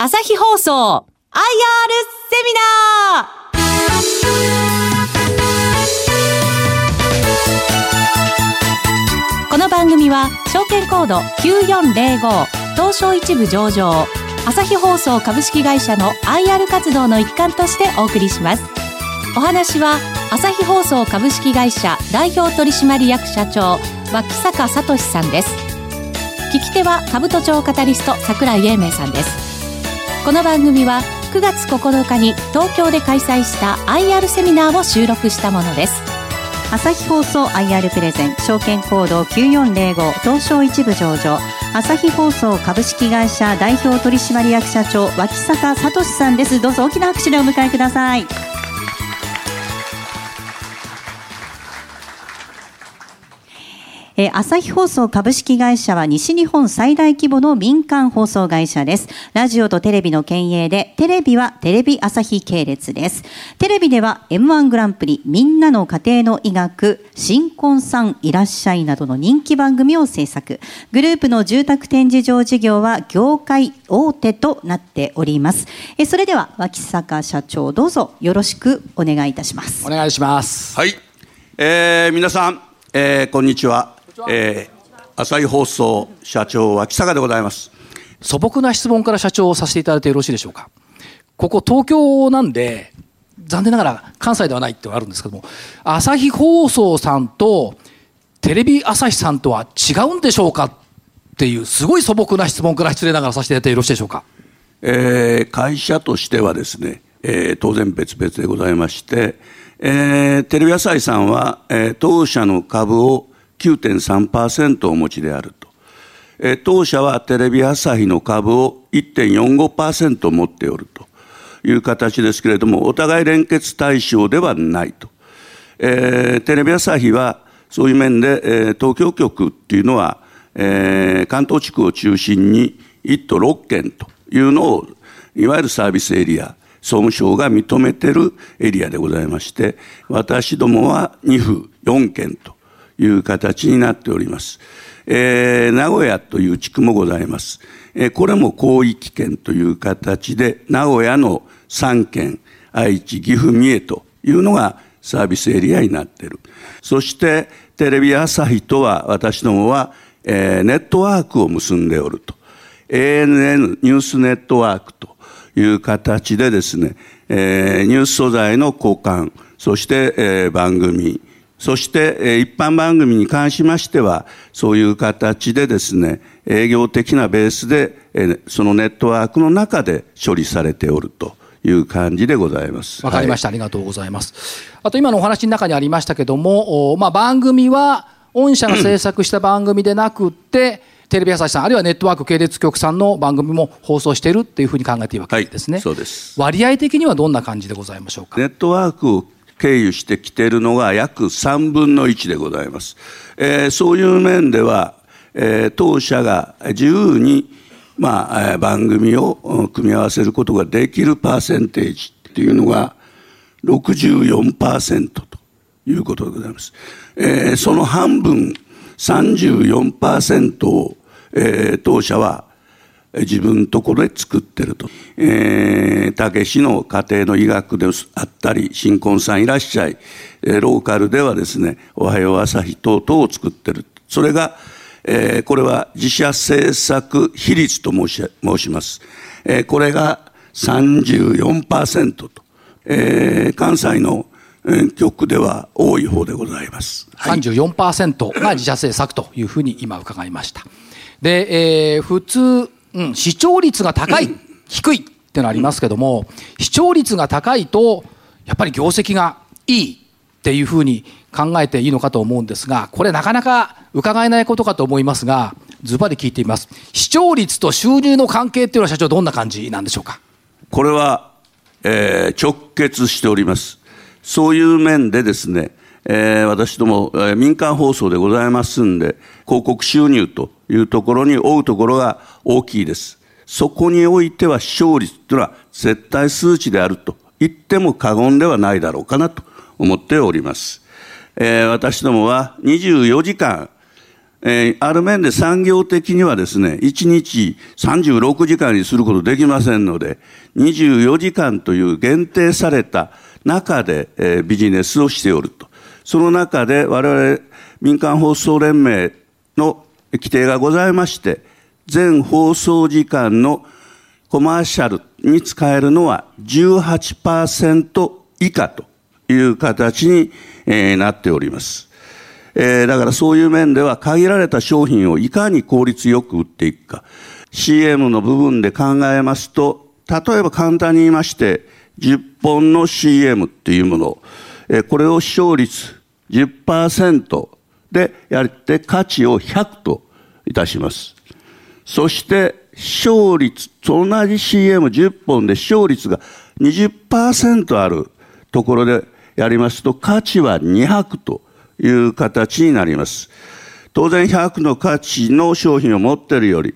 朝日放送 IR セミナー。この番組は証券コード9405東証一部上場朝日放送株式会社の IR 活動の一環としてお送りします。お話は朝日放送株式会社代表取締役社長脇坂聡さんです。聞き手は兜町カタリスト櫻井英明さんです。この番組は9月9日に東京で開催した IR セミナーを収録したものです。朝日放送 IR プレゼン証券コード9405東証一部上場。朝日放送株式会社代表取締役社長脇坂聡さんです。どうぞ大きな拍手でお迎えください。えー、朝日放送株式会社は西日本最大規模の民間放送会社です。ラジオとテレビの兼営で、テレビはテレビ朝日系列です。テレビでは M1 グランプリ、みんなの家庭の医学、新婚さんいらっしゃいなどの人気番組を制作。グループの住宅展示場事業は業界大手となっております。えー、それでは脇坂社長どうぞよろしくお願いいたします。お願いします。はい。えー、皆さん、えー、こんにちは。えー、朝日放送社長脇坂でございます。素朴な質問から社長をさせていただいてよろしいでしょうか。ここ東京なんで残念ながら関西ではないってあるんですけども朝日放送さんとテレビ朝日さんとは違うんでしょうかっていうすごい素朴な質問から失礼ながらさせていただいてよろしいでしょうか、えー、会社としてはですね、えー、当然別々でございまして、えー、テレビ朝日さんは、えー、当社の株を9.3%をお持ちであると。え当社はテレビ朝日の株を1.45%持っておるという形ですけれども、お互い連結対象ではないと。えー、テレビ朝日はそういう面で、えー、東京局っていうのは、えー、関東地区を中心に1都6県というのを、いわゆるサービスエリア、総務省が認めているエリアでございまして、私どもは2府4県という形になっております。えー、名古屋という地区もございます。えー、これも広域圏という形で、名古屋の3県、愛知、岐阜、三重というのがサービスエリアになっている。そして、テレビ朝日とは、私どもは、えー、ネットワークを結んでおると。ANN ニュースネットワークという形でですね、えー、ニュース素材の交換、そして、えー、番組、そして、一般番組に関しましては、そういう形でですね、営業的なベースで、そのネットワークの中で処理されておるという感じでございます。わかりました、はい、ありがとうございます。あと今のお話の中にありましたけども、まあ番組は御社が制作した番組でなくて、テレビ朝日さん、あるいはネットワーク系列局さんの番組も放送しているっていうふうに考えていいわけですね。はい、そうです。割合的にはどんな感じでございましょうか？ネットワークを経由してきているのが約3分の1でございます。えー、そういう面では、えー、当社が自由に、まあ、番組を組み合わせることができるパーセンテージっていうのが64%ということでございます。えー、その半分34%を、えー、当社は自分のところで作ってると。えー、たけしの家庭の医学であったり、新婚さんいらっしゃい、え、ローカルではですね、おはよう朝日等々を作ってる。それが、えー、これは自社制作比率と申し申します。えー、これが34%と、えー、関西の局では多い方でございます。はい、34%が自社制作というふうに今伺いました。で、えー、普通、うん、視聴率が高い、低いっていうのありますけども、視聴率が高いと、やっぱり業績がいいっていうふうに考えていいのかと思うんですが、これなかなか伺えないことかと思いますが、ズバリ聞いてみます。視聴率と収入の関係っていうのは社長どんな感じなんでしょうか？これは、えー、直結しております。そういう面でですね、えー、私ども、えー、民間放送でございますんで、広告収入というところに追うところが大きいです。そこにおいては勝率というのは絶対数値であると言っても過言ではないだろうかなと思っております。えー、私どもは24時間、えー、ある面で産業的にはですね、1日36時間にすることできませんので、24時間という限定された中で、えー、ビジネスをしておると。その中で我々民間放送連盟の規定がございまして、全放送時間のコマーシャルに使えるのは18%以下という形に、なっております。えー、だからそういう面では限られた商品をいかに効率よく売っていくか。CM の部分で考えますと、例えば簡単に言いまして、10本の CM っていうもの、これを視聴率10%でやって価値を100といたします。そして視聴率、同じ CM10 本で視聴率が20%あるところでやりますと価値は200という形になります。当然100の価値の商品を持ってるより、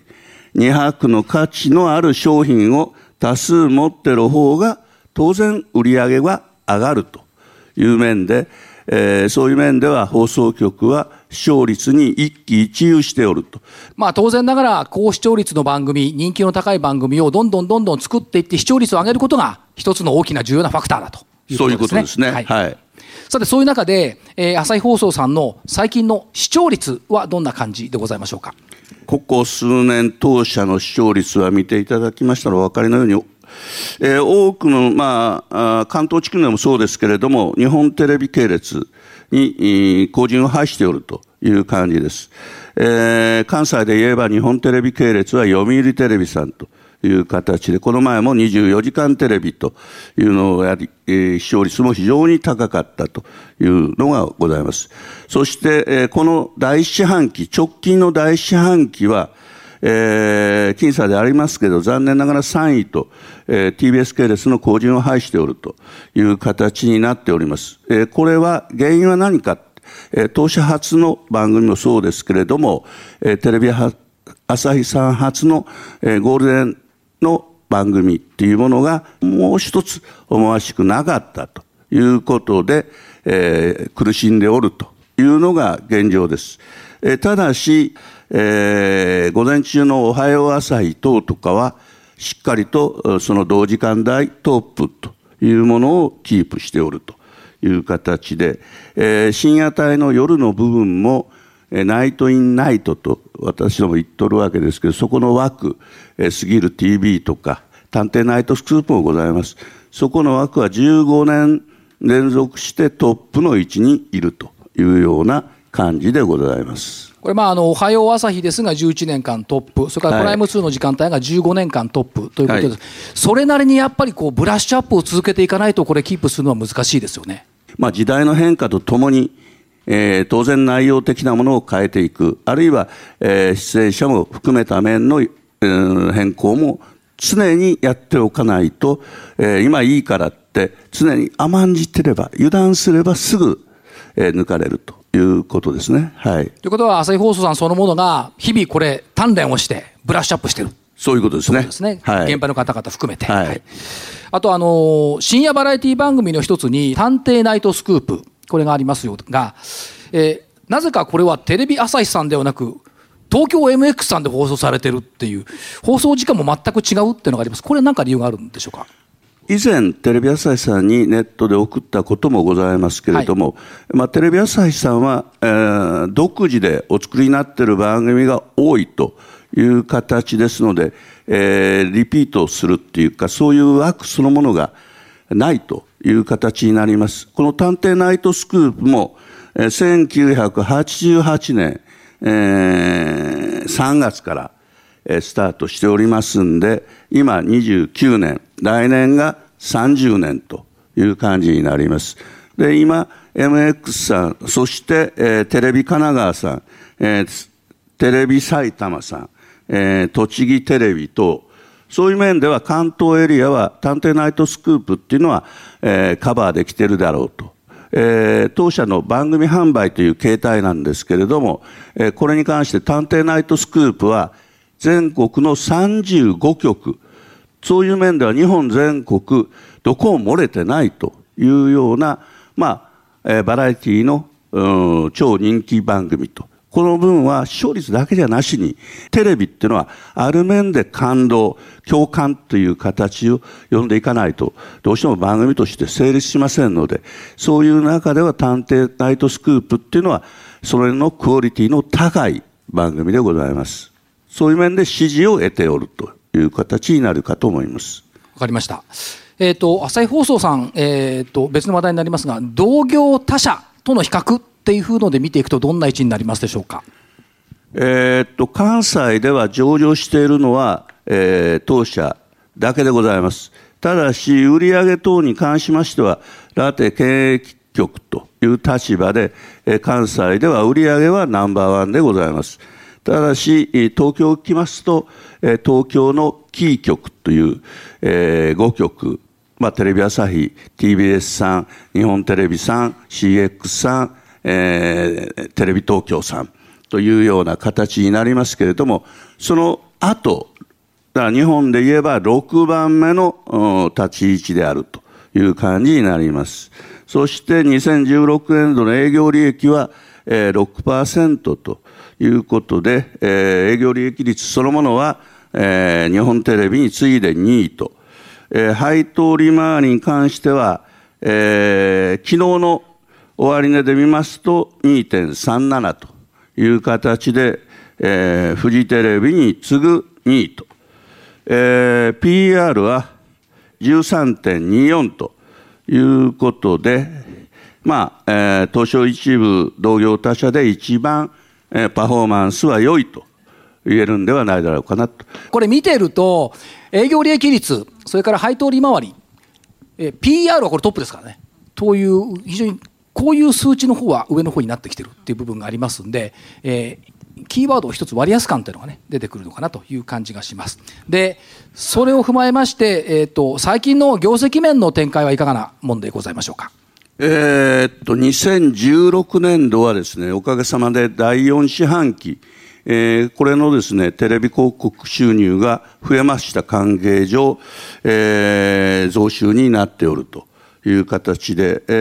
200の価値のある商品を多数持ってる方が、当然売り上げは上がるという面で、えー、そういう面では放送局は視聴率に一喜一憂しておると。まあ当然ながら高視聴率の番組、人気の高い番組をどんどんどんどん作っていって視聴率を上げることが一つの大きな重要なファクターだということですね。そういうことですね。はい、はいさて、そういう中で、えー、朝日放送さんの最近の視聴率はどんな感じでございましょうか？ここ数年、当社の視聴率は見ていただきましたらお分かりのように、えー、多くの、まあ、関東地区でもそうですけれども、日本テレビ系列に後陣を排しておるという感じです。えー、関西で言えば日本テレビ系列は読売テレビさんと。いう形で、この前も24時間テレビというのをやり、えー、視聴率も非常に高かったというのがございます。そして、えー、この第一四半期、直近の第一四半期は、えー、僅差でありますけど、残念ながら3位と、えー、TBS 系列の後陣を排しておるという形になっております。えー、これは、原因は何か、えー、当社初の番組もそうですけれども、えー、テレビ朝日さん初の、えー、ゴールデンの番組っていうものがもう一つ思わしくなかったということで、えー、苦しんでおるというのが現状です。えー、ただし、えー、午前中のおはよう朝日等とかは、しっかりとその同時間帯トップというものをキープしておるという形で、えー、深夜帯の夜の部分も、ナイト in ナイトと私ども言っとるわけですけど、そこの枠、え過ぎる TV とか、探偵ナイトスクープもございます。そこの枠は15年連続してトップの位置にいるというような感じでございます。これ、まあ、あの、おはよう朝日ですが11年間トップ、それからプライム2の時間帯が15年間トップということです。はい、それなりにやっぱりこう、ブラッシュアップを続けていかないと、これキープするのは難しいですよね。まあ、時代の変化とともに、えー、当然内容的なものを変えていく、あるいは、えー、出演者も含めた面の、えー、変更も常にやっておかないと、えー、今いいからって常に甘んじてれば、油断すればすぐ、えー、抜かれるということですね。はい。ということは、朝日放送さんそのものが、日々これ、鍛錬をして、ブラッシュアップしてる。そういうことですね。ですね。はい。現場の方々含めて。はい。はい、あと、あのー、深夜バラエティ番組の一つに、探偵ナイトスクープ。これがありますよが、えー、なぜかこれはテレビ朝日さんではなく、東京 MX さんで放送されてるっていう、放送時間も全く違うっていうのがあります。これは何か理由があるんでしょうか？以前、テレビ朝日さんにネットで送ったこともございますけれども、はい、まあ、テレビ朝日さんは、えー、独自でお作りになっている番組が多いという形ですので、えー、リピートするっていうか、そういう枠そのものがないという形になります。この探偵ナイトスクープも、1988年、えー、3月から、えー、スタートしておりますんで、今29年、来年が30年という感じになります。で、今、MX さん、そして、えー、テレビ神奈川さん、えー、テレビ埼玉さん、えー、栃木テレビと、そういう面では関東エリアは探偵ナイトスクープっていうのは、えー、カバーできてるだろうと。えー、当社の番組販売という形態なんですけれども、えー、これに関して探偵ナイトスクープは全国の35局、そういう面では日本全国どこも漏れてないというような、まあ、えー、バラエティの超人気番組とこの分は視聴率だけじゃなしに、テレビっていうのは、ある面で感動、共感という形を読んでいかないと、どうしても番組として成立しませんので、そういう中では探偵ナイトスクープっていうのは、それのクオリティの高い番組でございます。そういう面で支持を得ておるという形になるかと思います。わかりました。えっ、ー、と、朝日放送さん、えっ、ー、と、別の話題になりますが、同業他社との比較っていうので見ていくと、どんな位置になりますでしょうか？えっと、関西では上場しているのは、えー、当社だけでございます。ただし、売上等に関しましては、ラテ経営局という立場で、えー、関西では売上はナンバーワンでございます。ただし、東京来ますと、東京のキー局という、えー、5局、まあ、テレビ朝日、TBS さん、日本テレビさん、CX さん、えー、テレビ東京さんというような形になりますけれども、その後、だ日本で言えば6番目の立ち位置であるという感じになります。そして2016年度の営業利益は6%ということで、営業利益率そのものは日本テレビに次いで2位と。えー、配当利回りに関しては、えー、昨日の終値で見ますと2.37という形で、えー、フジテレビに次ぐ2位と、えー、PR は13.24ということで、まあ、えー、東証一部同業他社で一番、え、パフォーマンスは良いと言えるんではないだろうかなと。これ見てると、営業利益率、それから配当利回り、え PR はこれトップですからね。という、非常にこういう数値の方は上の方になってきてるっていう部分がありますんで、えー、キーワードを一つ割安感というのがね、出てくるのかなという感じがします。で、それを踏まえまして、えっ、ー、と、最近の業績面の展開はいかがなもんでございましょうか。えー、っと、2016年度はですね、おかげさまで第4四半期、えー、これのですね、テレビ広告収入が増えました関係上、えー、増収になっておるという形で、え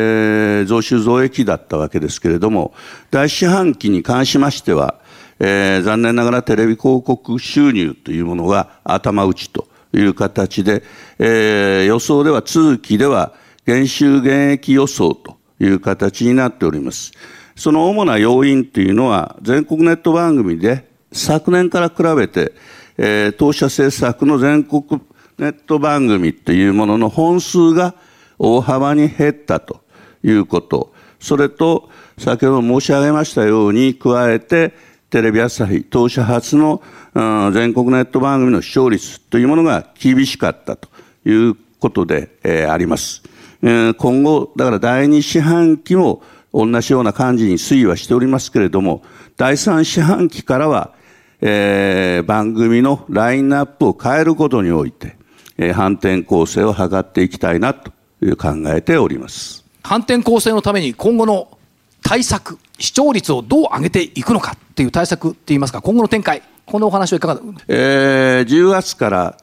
ー、増収増益だったわけですけれども、第四半期に関しましては、えー、残念ながらテレビ広告収入というものが頭打ちという形で、えー、予想では通期では減収減益予想という形になっております。その主な要因というのは、全国ネット番組で昨年から比べて、えー、当社制作の全国ネット番組というものの本数が大幅に減ったということ。それと、先ほど申し上げましたように、加えて、テレビ朝日、当社初の、うん、全国ネット番組の視聴率というものが厳しかったということで、えー、あります。えー、今後、だから第二四半期も同じような感じに推移はしておりますけれども、第三四半期からは、えー、番組のラインナップを変えることにおいて、えー、反転構成を図っていきたいなという考えております。反転構成のために今後の対策、視聴率をどう上げていくのかっていう対策っていいますか、今後の展開、このお話はいかがえー、10月から、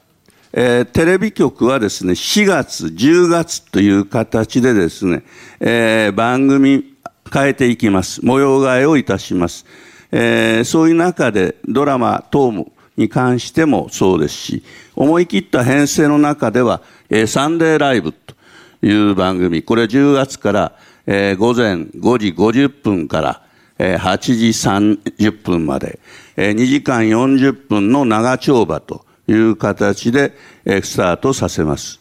えー、テレビ局はですね、4月、10月という形でですね、えー、番組変えていきます。模様替えをいたします。えー、そういう中でドラマ等もに関してもそうですし、思い切った編成の中では、えー、サンデーライブという番組、これ10月から、えー、午前5時50分から、えー、8時30分まで、えー、2時間40分の長丁場という形で、スタートさせます。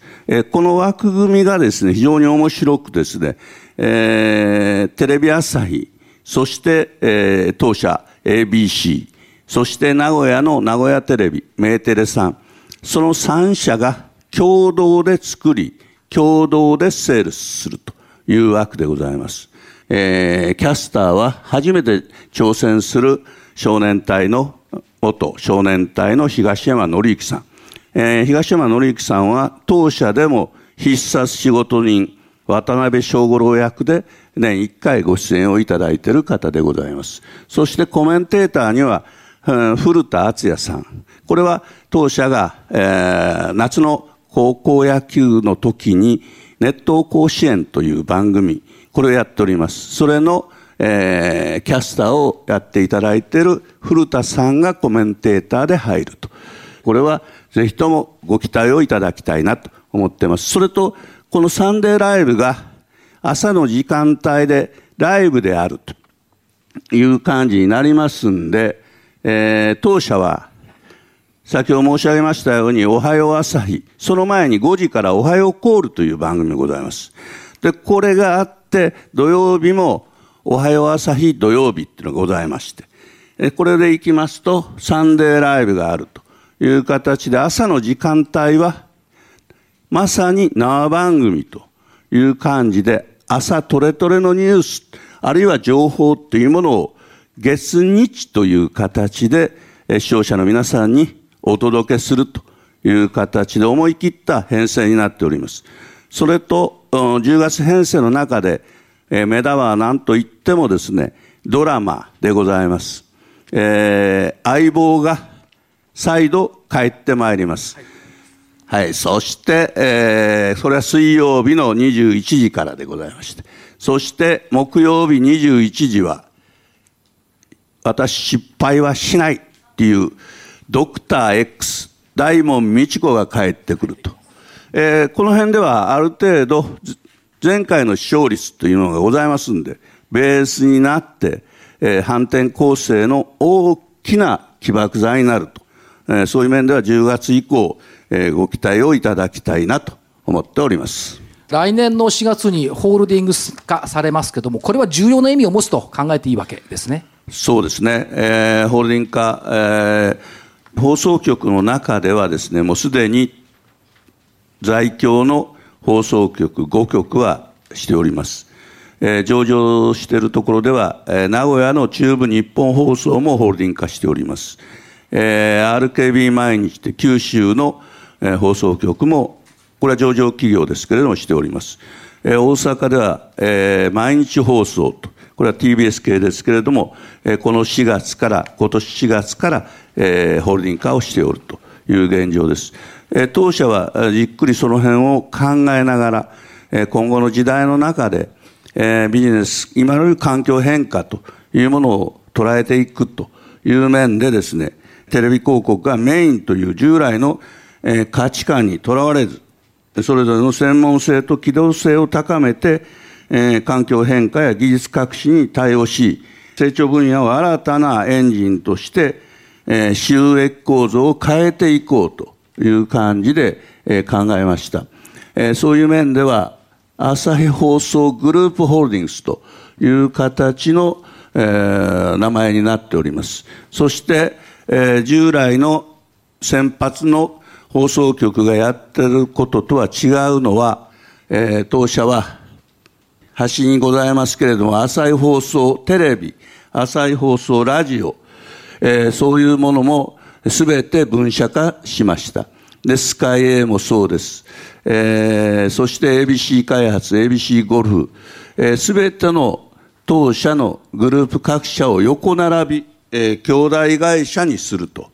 この枠組みがですね、非常に面白くですね、えー、テレビ朝日、そして、えー、当社 ABC、そして名古屋の名古屋テレビ、メーテレさん、その3社が共同で作り、共同でセールスするという枠でございます。えー、キャスターは初めて挑戦する少年隊の元少年隊の東山紀之さん。えー、東山紀之さんは当社でも必殺仕事人渡辺正五郎役で年1回ご出演をいただいている方でございます。そしてコメンテーターには、古田敦也さん。これは当社が、えー、夏の高校野球の時に熱湯甲子園という番組、これをやっております。それの、えー、キャスターをやっていただいている古田さんがコメンテーターで入ると。これはぜひともご期待をいただきたいなと思ってます。それと、このサンデーライブが朝の時間帯でライブであるという感じになりますんで、えー、当社は先ほど申し上げましたように、おはよう朝日、その前に5時からおはようコールという番組がございます。で、これがあって、土曜日もおはよう朝日土曜日っていうのがございまして、これで行きますと、サンデーライブがあるという形で、朝の時間帯は、まさに生番組という感じで、朝トレトレのニュース、あるいは情報というものを月日という形で視聴者の皆さんにお届けするという形で思い切った編成になっております。それと、10月編成の中で、えー、目玉は何と言ってもですね、ドラマでございます。えー、相棒が再度帰ってまいります。はい、はい、そして、えー、それは水曜日の21時からでございまして、そして木曜日21時は、私失敗はしないっていうドクター X、大門美智子が帰ってくると。えー、この辺ではある程度、前回の視聴率というのがございますんで、ベースになって、えー、反転攻勢の大きな起爆剤になると。えー、そういう面では10月以降、えー、ご期待をいただきたいなと思っております。来年の4月にホールディングス化されますけども、これは重要な意味を持つと考えていいわけですね。そうですね。えー、ホールディング化、えー放送局の中ではですね、もうすでに在京の放送局5局はしております。えー、上場しているところでは、えー、名古屋の中部日本放送もホールディング化しております。えー、RKB 毎日で九州の、えー、放送局も、これは上場企業ですけれどもしております。えー、大阪では、えー、毎日放送と、これは TBS 系ですけれども、えー、この4月から、今年4月から、えー、ホールディング化をしておるという現状です。当社はじっくりその辺を考えながら、今後の時代の中で、ビジネス、今の環境変化というものを捉えていくという面でですね、テレビ広告がメインという従来の、価値観にとらわれず、それぞれの専門性と機動性を高めて、環境変化や技術革新に対応し、成長分野を新たなエンジンとしてえー、収益構造を変えていこうという感じで、えー、考えました。えー、そういう面では、朝日放送グループホールディングスという形の、えー、名前になっております。そして、えー、従来の先発の放送局がやってることとは違うのは、えー、当社は、端にございますけれども、朝日放送テレビ、朝日放送ラジオ、えー、そういうものもすべて分社化しました。で、スカイ A もそうです。えー、そして ABC 開発、ABC ゴルフ、す、えー、べ、ての当社のグループ各社を横並び、えー、兄弟会社にすると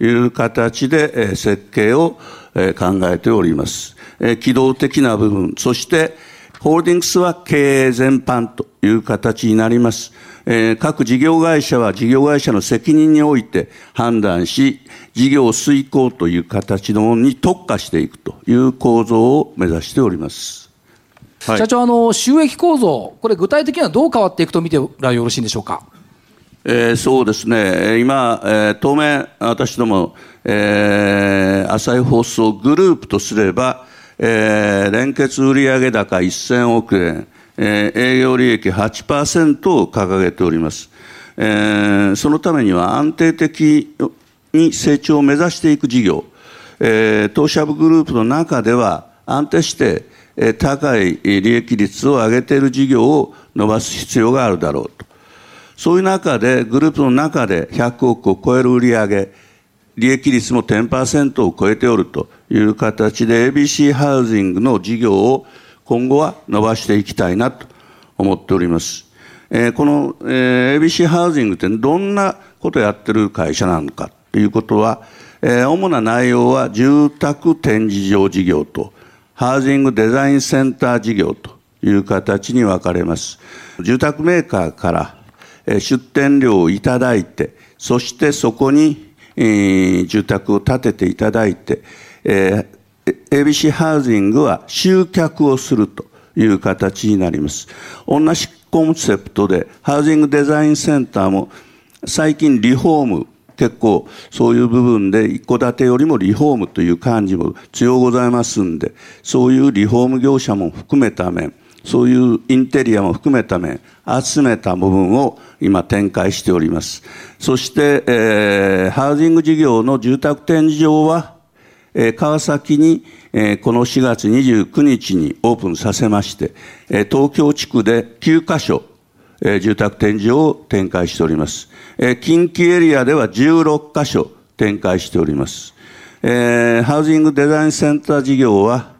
いう形で、えー、設計を、えー、考えております。えー、機動的な部分、そしてホールディングスは経営全般という形になります。えー、各事業会社は事業会社の責任において判断し、事業遂行という形のものに特化していくという構造を目指しております。はい、社長、あの収益構造、これ、具体的にはどう変わっていくと見てらよろしいんでしょうか？えー、そうですね、今、えー、当面、私ども、えー、朝日放送グループとすれば、えー、連結売上高1000億円、えー、営業利益8%を掲げております。えー、そのためには安定的に成長を目指していく事業、えー、東証グループの中では安定して、高い利益率を上げている事業を伸ばす必要があるだろうと。そういう中で、グループの中で100億を超える売上利益率も10%を超えておるという形で ABC ハウジングの事業を今後は伸ばしていきたいなと思っております。えー、この、えー、ABC ハウジングってどんなことをやってる会社なのかということは、えー、主な内容は住宅展示場事業とハウジングデザインセンター事業という形に分かれます。住宅メーカーから出店料をいただいて、そしてそこに、住宅を建てていただいて、ABC ハウジングは集客をするという形になります。同じコンセプトで、ハウジングデザインセンターも最近リフォーム、結構そういう部分で一戸建てよりもリフォームという感じも強ございますんで、そういうリフォーム業者も含めた面、そういうインテリアも含めた面、集めた部分を今展開しております。そして、えー、ハウジング事業の住宅展示場は、え、川崎に、え、この4月29日にオープンさせまして、え、東京地区で9カ所、え、住宅展示を展開しております。え、近畿エリアでは16カ所展開しております。え、ハウジングデザインセンター事業は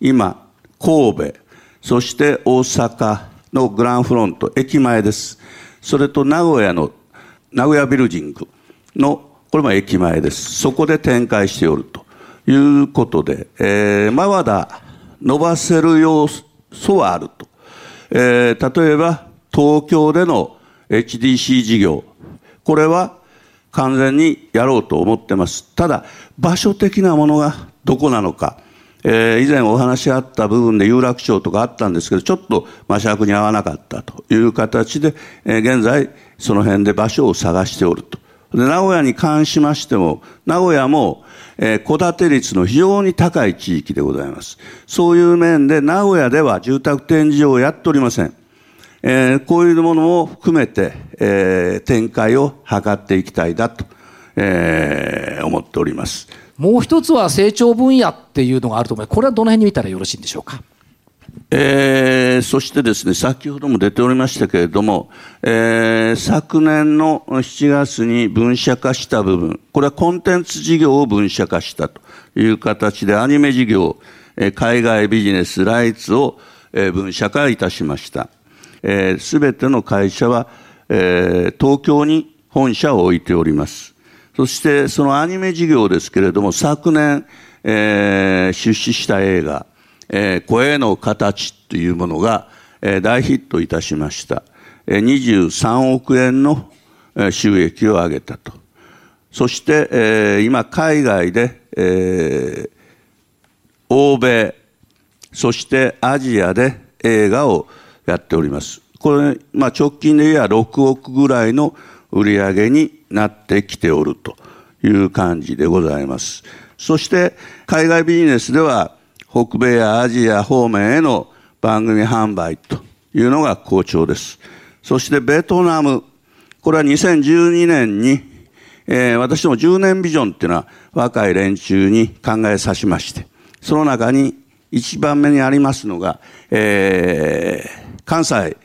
今、神戸、そして大阪のグランフロント、駅前です。それと名古屋の、名古屋ビルジングの、これも駅前です。そこで展開しておるということで、えー、まだ伸ばせる要素はあると。えー、例えば、東京での HDC 事業、これは完全にやろうと思ってます。ただ、場所的なものがどこなのか、えー、以前お話あった部分で有楽町とかあったんですけど、ちょっと摩尺に合わなかったという形で、えー、現在その辺で場所を探しておると。で、名古屋に関しましても、名古屋も、えー、戸建て率の非常に高い地域でございます。そういう面で名古屋では住宅展示場をやっておりません。えー、こういうものも含めて、えー、展開を図っていきたいだと、えー、思っております。もう一つは成長分野っていうのがあると思います。これはどの辺に見たらよろしいんでしょうか？えー、そしてですね、先ほども出ておりましたけれども、えー、昨年の7月に分社化した部分、これはコンテンツ事業を分社化したという形で、アニメ事業、えー、海外ビジネス、ライツを、えー、分社化いたしました。す、え、べ、ての会社は、えー、東京に本社を置いております。そしてそのアニメ事業ですけれども、昨年、えー、出資した映画、えー、声の形というものが、えー、大ヒットいたしました。えー、23億円の収益を上げたと。そして、えー、今海外で、えー、欧米、そしてアジアで映画をやっております。これ、まあ、直近で言えば6億ぐらいの売り上げになってきておるという感じでございます。そして海外ビジネスでは北米やアジア方面への番組販売というのが好調です。そしてベトナム、これは2012年に、えー、私ども10年ビジョンっていうのは若い連中に考えさしまして、その中に一番目にありますのが、えー、関西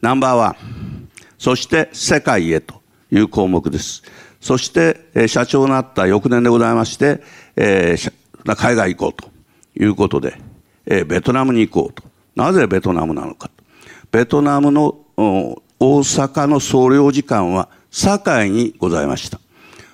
ナンバーワン、そして世界へという項目です。そして、えー、社長になった翌年でございまして、えー、海外行こうということで、えー、ベトナムに行こうと。なぜベトナムなのか。ベトナムの大阪の総領事館は堺にございました。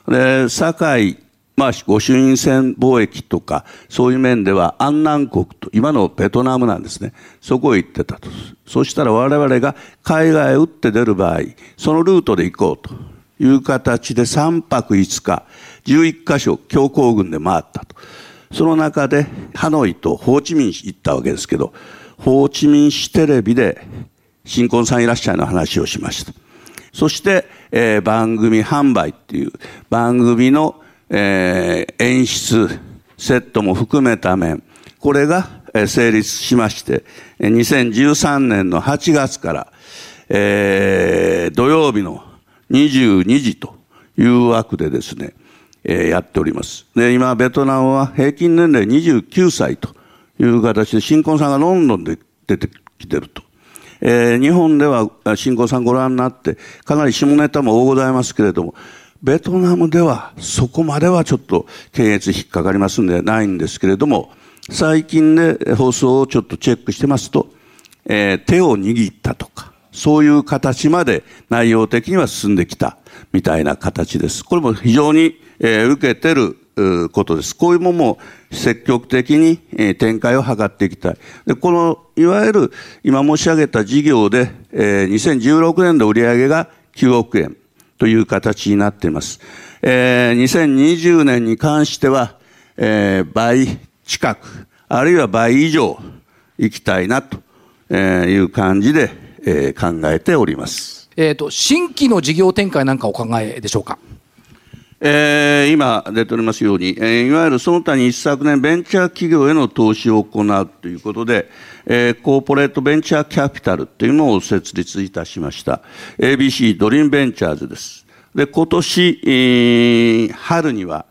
で、堺まあ、御朱印船貿易とか、そういう面では安南国と、今のベトナムなんですね。そこへ行ってたと。そしたら我々が海外へ打って出る場合、そのルートで行こうという形で3泊5日、11カ所強行軍で回ったと。その中でハノイとホーチミン市行ったわけですけど、ホーチミン市テレビで新婚さんいらっしゃいの話をしました。そして、えー、番組販売っていう番組のえー、演出、セットも含めた面、これが成立しまして、2013年の8月から、えー、土曜日の22時という枠でですね、えー、やっております。で、今、ベトナムは平均年齢29歳という形で、新婚さんがロンドンで出てきてると。えー、日本では新婚さんご覧になって、かなり下ネタも多ございますけれども、ベトナムではそこまではちょっと検閲引っかかりますんでないんですけれども、最近で放送をちょっとチェックしてますと、えー、手を握ったとか、そういう形まで内容的には進んできたみたいな形です。これも非常に、えー、受けてることです。こういうものも積極的に展開を図っていきたい。で、この、いわゆる今申し上げた事業で、え2016年の売上が9億円という形になっています。え2020年に関しては、え倍近く、あるいは倍以上行きたいなという感じで、え考えております。えっ、と、新規の事業展開なんかお考えでしょうか？えー、今出ておりますように、えー、いわゆるその他に一昨年ベンチャー企業への投資を行うということで、えー、コーポレートベンチャーキャピタルというのを設立いたしました。ABC ドリームベンチャーズです。で、今年、えー、春には、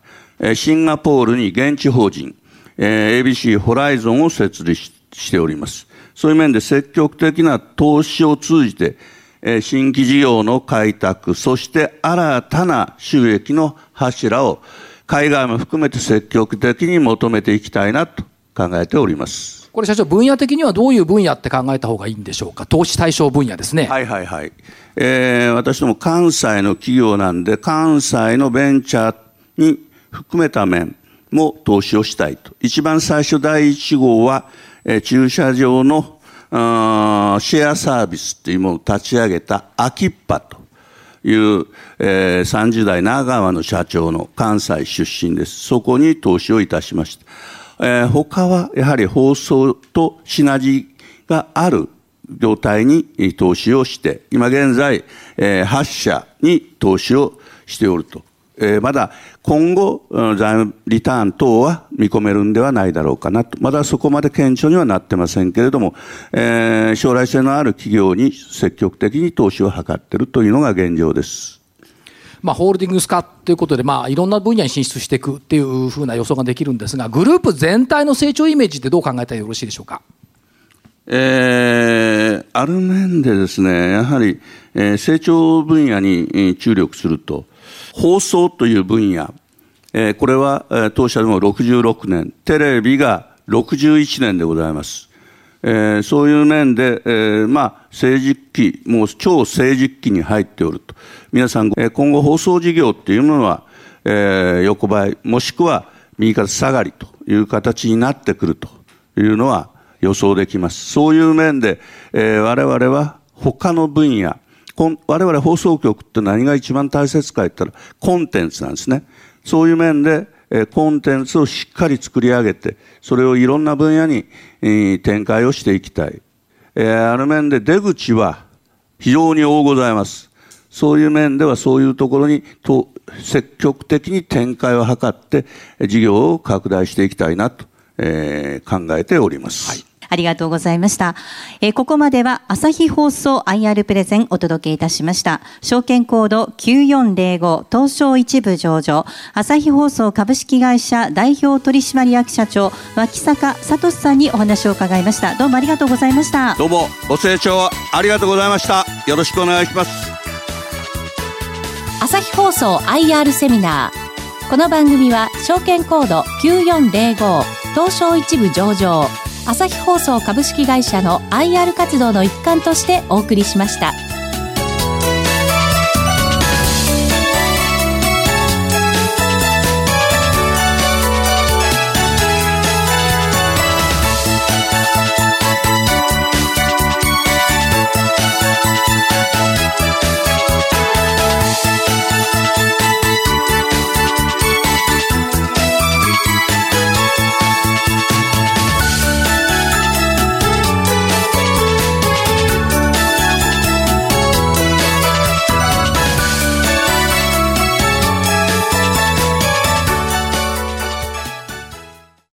シンガポールに現地法人、えー、ABC ホライゾンを設立しております。そういう面で積極的な投資を通じて、新規事業の開拓、そして新たな収益の柱を海外も含めて積極的に求めていきたいなと考えております。これ社長、分野的にはどういう分野って考えた方がいいんでしょうか？投資対象分野ですね。はいはいはい。えー、私ども関西の企業なんで、関西のベンチャーに含めた面も投資をしたいと。一番最初第一号は、えー、駐車場のシェアサービスというものを立ち上げたアキッパという、えー、30代長川の社長の関西出身です。そこに投資をいたしました。えー、他はやはり放送とシナジーがある業態に投資をして、今現在、えー、8社に投資をしておるとえー、まだ今後、財務リターン等は見込めるんではないだろうかなと。まだそこまで顕著にはなってませんけれども、えー、将来性のある企業に積極的に投資を図っているというのが現状です。まあ、ホールディングス化ということで、まあ、いろんな分野に進出していくっていうふうな予想ができるんですが、グループ全体の成長イメージってどう考えたらよろしいでしょうか？えー、ある面でですね、やはり、えー、成長分野に注力すると、放送という分野、えー、これは、えー、当社でも66年、テレビが61年でございます。えー、そういう面で、えー、まあ、成熟期、もう超成熟期に入っておると。皆さん、えー、今後放送事業っていうものは、えー、横ばい、もしくは右肩下がりという形になってくるというのは予想できます。そういう面で、えー、我々は他の分野、我々放送局って何が一番大切か言ったらコンテンツなんですね。そういう面で、コンテンツをしっかり作り上げて、それをいろんな分野に、展開をしていきたい。ある面で出口は非常に多ございます。そういう面ではそういうところに積極的に展開を図って事業を拡大していきたいなと、考えております。はいありがとうございました。えー、ここまでは朝日放送 IR プレゼンお届けいたしました。証券コード9405東証一部上場朝日放送株式会社代表取締役社長脇坂聡さんにお話を伺いました。どうもありがとうございました。どうもご清聴ありがとうございました。よろしくお願いします。朝日放送 IR セミナー。この番組は証券コード9405東証一部上場朝日放送株式会社の IR 活動の一環としてお送りしました。